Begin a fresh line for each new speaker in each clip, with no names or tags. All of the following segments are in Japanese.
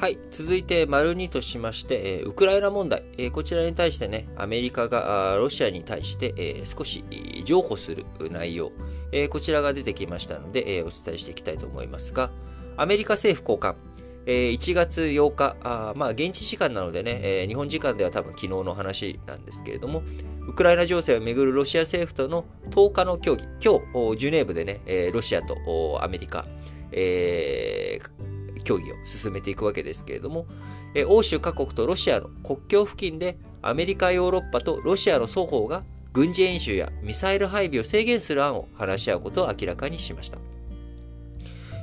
はい。続いて、丸2としまして、えウクライナ問題、えこちらに対してね、アメリカがロシアに対して、え少し譲歩する内容、えこちらが出てきましたので、えお伝えしていきたいと思いますが、アメリカ政府高官、え1月8日、あまあ、現地時間なのでね、え日本時間では多分昨日の話なんですけれども、ウクライナ情勢をめぐるロシア政府との10日の協議、今日、ジュネーブでね、ロシアとアメリカ、えー協議を進めていくわけですけれども、え欧州各国とロシアの国境付近でアメリカ、ヨーロッパとロシアの双方が軍事演習やミサイル配備を制限する案を話し合うことを明らかにしました。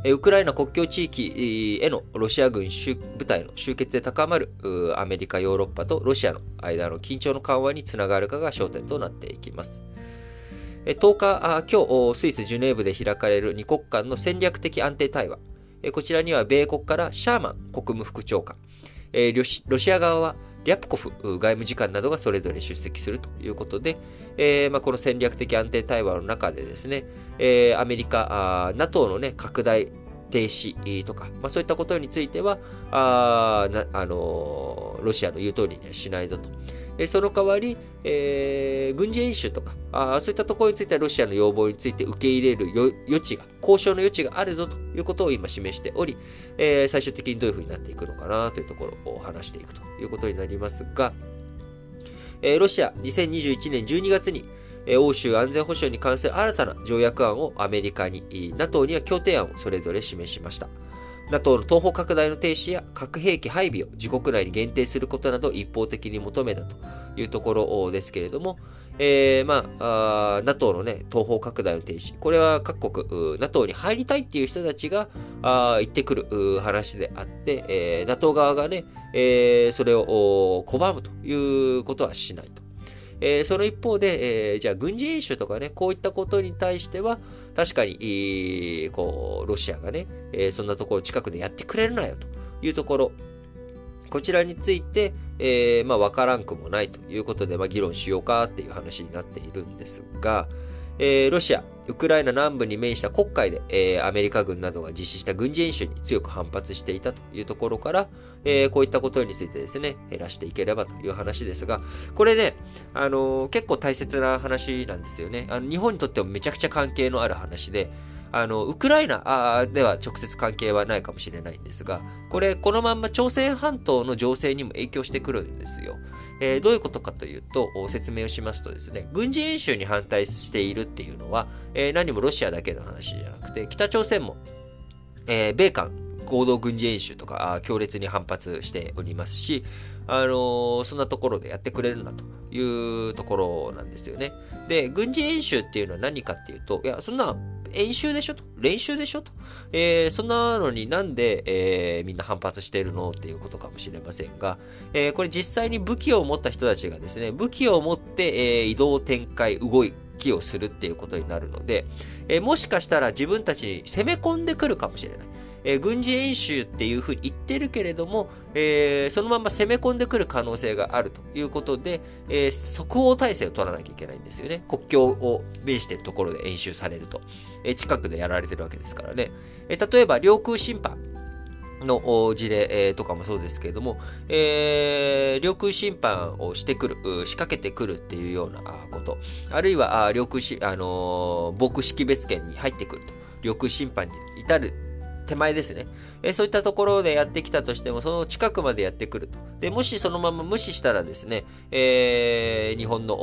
ウクライナ国境地域へのロシア軍部隊の集結で高まるアメリカ、ヨーロッパとロシアの間の緊張の緩和につながるかが焦点となっていきます。10日、今日、スイス・ジュネーブで開かれる2国間の戦略的安定対話、こちらには米国からシャーマン国務副長官、ロシア側はリャプコフ外務次官などがそれぞれ出席するということで、えーまあ、この戦略的安定対話の中でですね、えー、アメリカ、NATO の、ね、拡大停止とか、まあ、そういったことについては、ああのロシアの言う通りにはしないぞと。その代わり、えー、軍事演習とかあ、そういったところについてはロシアの要望について受け入れる余地が、交渉の余地があるぞということを今示しており、えー、最終的にどういうふうになっていくのかなというところを話していくということになりますが、えー、ロシア2021年12月に、欧州安全保障に関する新たな条約案をアメリカに、NATO には協定案をそれぞれ示しました。NATO の東方拡大の停止や核兵器配備を自国内に限定することなど一方的に求めたというところですけれども、えー、まあ、NATO のね、東方拡大の停止。これは各国、NATO に入りたいっていう人たちがあ言ってくる話であって、えー、NATO 側がね、えー、それを拒むということはしないと。えー、その一方で、えー、じゃあ軍事演習とかね、こういったことに対しては、確かに、こう、ロシアがね、え、そんなところ近くでやってくれるなよというところ、こちらについて、え、まあ、わからんくもないということで、まあ、議論しようかっていう話になっているんですが、えー、ロシア、ウクライナ南部に面した黒海で、えー、アメリカ軍などが実施した軍事演習に強く反発していたというところから、えー、こういったことについてですね、減らしていければという話ですが、これね、あのー、結構大切な話なんですよね。あの日本にとってもめちゃくちゃ関係のある話で、あの、ウクライナでは直接関係はないかもしれないんですが、これ、このまんま朝鮮半島の情勢にも影響してくるんですよ。えー、どういうことかというと、説明をしますとですね、軍事演習に反対しているっていうのは、えー、何もロシアだけの話じゃなくて、北朝鮮も、えー、米韓合同軍事演習とか、強烈に反発しておりますし、あのー、そんなところでやってくれるなというところなんですよね。で、軍事演習っていうのは何かっていうと、いや、そんな演習でしょと？練習でしょと、えー、そんなのになんで、えー、みんな反発してるの？っていうことかもしれませんが、えー、これ実際に武器を持った人たちがですね、武器を持って、え移動展開、動きをするっていうことになるので、えもしかしたら自分たちに攻め込んでくるかもしれない。えー、軍事演習っていうふうに言ってるけれども、えー、そのまま攻め込んでくる可能性があるということで、えー、即応体制を取らなきゃいけないんですよね。国境を面しているところで演習されると。え近くでやられてるわけですからね。え例えば、領空侵犯。の事例、とかもそうですけれども、えー、領空侵犯をしてくる、仕掛けてくるっていうようなこと、あるいは、領空し、あのー、防空識別圏に入ってくると、領空侵犯に至る手前ですね。えそういったところでやってきたとしても、その近くまでやってくると。で、もしそのまま無視したらですね、えー、日本の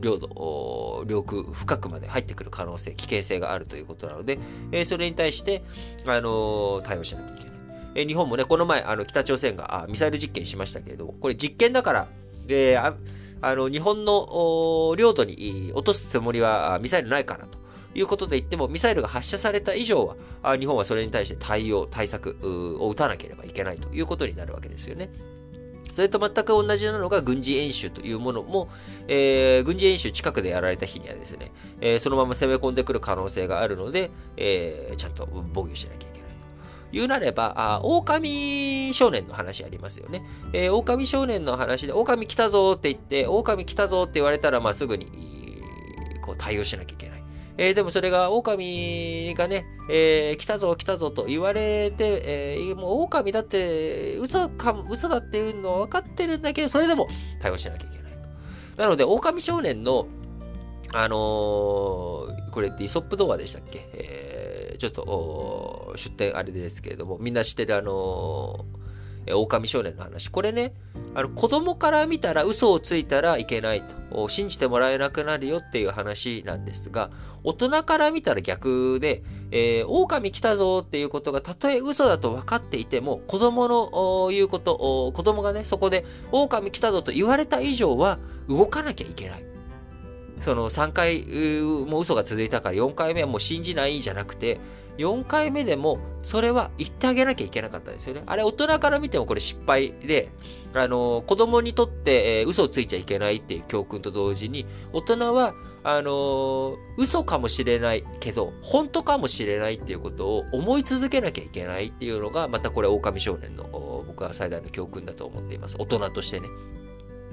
領土、領空深くまで入ってくる可能性、危険性があるということなので、え、それに対して、あのー、対応しなきゃいけない。え日本もね、この前、あの、北朝鮮があミサイル実験しましたけれども、これ実験だから、で、ああの、日本の領土に落とすつもりはミサイルないからと。いうことで言っても、ミサイルが発射された以上は、日本はそれに対して対応、対策を打たなければいけないということになるわけですよね。それと全く同じなのが軍事演習というものも、えー、軍事演習近くでやられた日にはですね、えー、そのまま攻め込んでくる可能性があるので、えー、ちゃんと防御しなきゃいけないというなれば、あ狼少年の話ありますよね。えー、狼少年の話で、狼来たぞって言って、狼来たぞって言われたら、まあ、すぐに、こう対応しなきゃいけない。えー、でもそれが狼がね、えー、来たぞ来たぞと言われて、えー、もう狼だって嘘か、嘘だっていうのは分かってるんだけど、それでも対応しなきゃいけないと。なので、狼少年の、あのー、これってイソップ童話でしたっけ、えー、ちょっと、出典あれですけれども、みんな知ってるあのーえ狼少年の話。これね、あの、子供から見たら嘘をついたらいけないと、信じてもらえなくなるよっていう話なんですが、大人から見たら逆で、えー、狼来たぞっていうことがたとえ嘘だと分かっていても、子供の言うこと、子供がね、そこで狼来たぞと言われた以上は動かなきゃいけない。その3回も嘘が続いたから4回目はもう信じないじゃなくて、4回目でも、それは言ってあげなきゃいけなかったですよね。あれ、大人から見てもこれ失敗で、あの、子供にとって、えー、嘘をついちゃいけないっていう教訓と同時に、大人は、あの嘘かもしれないけど、本当かもしれないっていうことを思い続けなきゃいけないっていうのが、またこれ、狼少年の僕は最大の教訓だと思っています。大人としてね。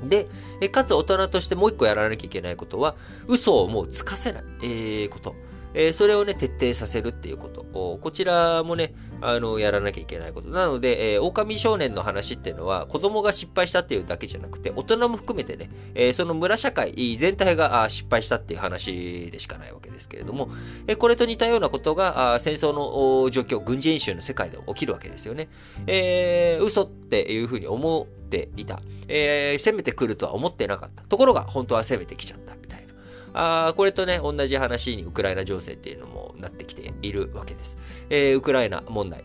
で、かつ大人としてもう一個やらなきゃいけないことは、嘘をもうつかせない、えー、こと。えー、それをね、徹底させるっていうこと。こちらもね、あの、やらなきゃいけないこと。なので、えー、狼少年の話っていうのは、子供が失敗したっていうだけじゃなくて、大人も含めてね、えー、その村社会全体が失敗したっていう話でしかないわけですけれども、え、これと似たようなことが、戦争の状況、軍事演習の世界で起きるわけですよね。えー、嘘っていうふうに思っていた。え、攻めてくるとは思ってなかった。ところが、本当は攻めてきちゃった。あこれとね、同じ話にウクライナ情勢っていうのもなってきているわけです。えー、ウクライナ問題。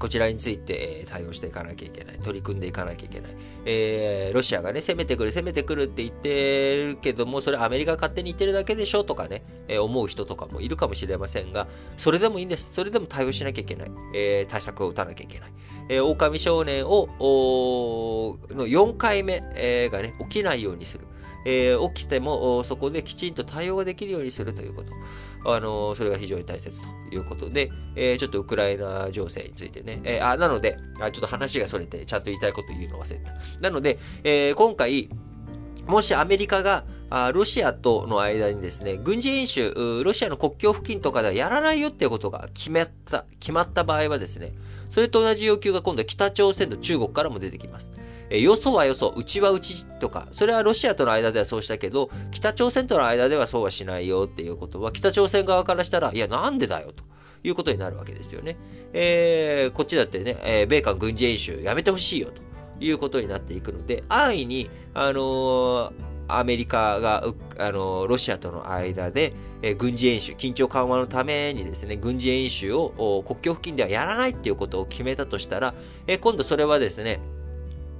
こちらについて対応していかなきゃいけない。取り組んでいかなきゃいけない。えー、ロシアがね、攻めてくる、攻めてくるって言ってるけども、それアメリカ勝手に言ってるだけでしょとかね、えー、思う人とかもいるかもしれませんが、それでもいいんです。それでも対応しなきゃいけない。えー、対策を打たなきゃいけない。えー、狼少年を、の4回目、えー、がね、起きないようにする。えー、起きても、そこできちんと対応ができるようにするということ。あの、それが非常に大切ということで、えー、ちょっとウクライナ情勢についてね、えー、あ、なのであ、ちょっと話がそれて、ちゃんと言いたいこと言うの忘れた。なので、えー、今回、もしアメリカが、あロシアとの間にですね、軍事演習、ロシアの国境付近とかではやらないよっていうことが決まった、決まった場合はですね、それと同じ要求が今度は北朝鮮と中国からも出てきます。えよそはよそ、うちはうちとか、それはロシアとの間ではそうしたけど、北朝鮮との間ではそうはしないよっていうことは、北朝鮮側からしたら、いや、なんでだよと。いうことになるわけですよね。えー、こっちだってね、えー、米韓軍事演習やめてほしいよということになっていくので、安易に、あのー、アメリカが、あの、ロシアとの間で、えー、軍事演習、緊張緩和のためにですね、軍事演習を国境付近ではやらないっていうことを決めたとしたら、えー、今度それはですね、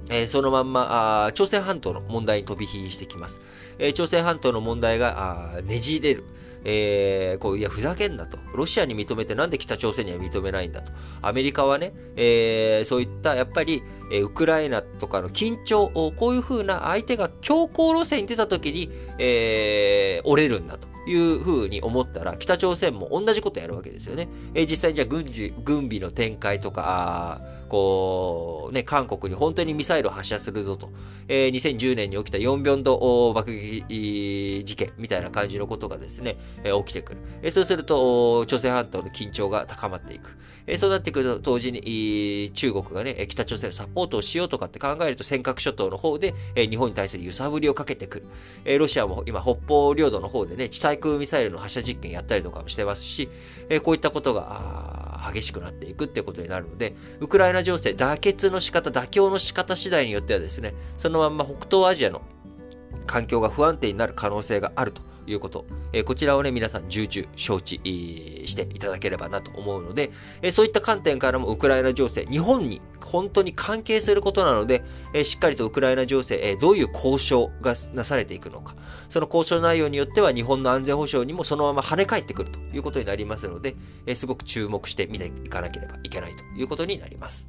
え、そのまんまあ、朝鮮半島の問題に飛び火してきます。え、朝鮮半島の問題がねじれる。えー、こう、いや、ふざけんなと。ロシアに認めてなんで北朝鮮には認めないんだと。アメリカはね、えー、そういった、やっぱり、え、ウクライナとかの緊張を、こういう風な相手が強硬路線に出た時に、えー、折れるんだと。いう風に思ったら、北朝鮮も同じことやるわけですよね。えー、実際にじゃあ軍事、軍備の展開とか、こう、ね、韓国に本当にミサイルを発射するぞと。えー、2010年に起きたヨンビョンド爆撃事件みたいな感じのことがですね、えー、起きてくる。えー、そうすると、朝鮮半島の緊張が高まっていく。えー、そうなってくると、同時に、中国がね、北朝鮮のサポートをしようとかって考えると、尖閣諸島の方で、えー、日本に対する揺さぶりをかけてくる。えー、ロシアも今、北方領土の方でね、地対空ミサイルの発射実験やったりとかもしてますし、え、こういったことが、激しくなっていくってことになるので、ウクライナ情勢、妥結の仕方、妥協の仕方次第によってはですね、そのまま北東アジアの環境が不安定になる可能性があるということ。え、こちらをね、皆さん重々承知していただければなと思うので、え、そういった観点からもウクライナ情勢、日本に本当に関係することなので、え、しっかりとウクライナ情勢、えどういう交渉がなされていくのか、その交渉内容によっては日本の安全保障にもそのまま跳ね返ってくるということになりますので、えすごく注目して見ていかなければいけないということになります。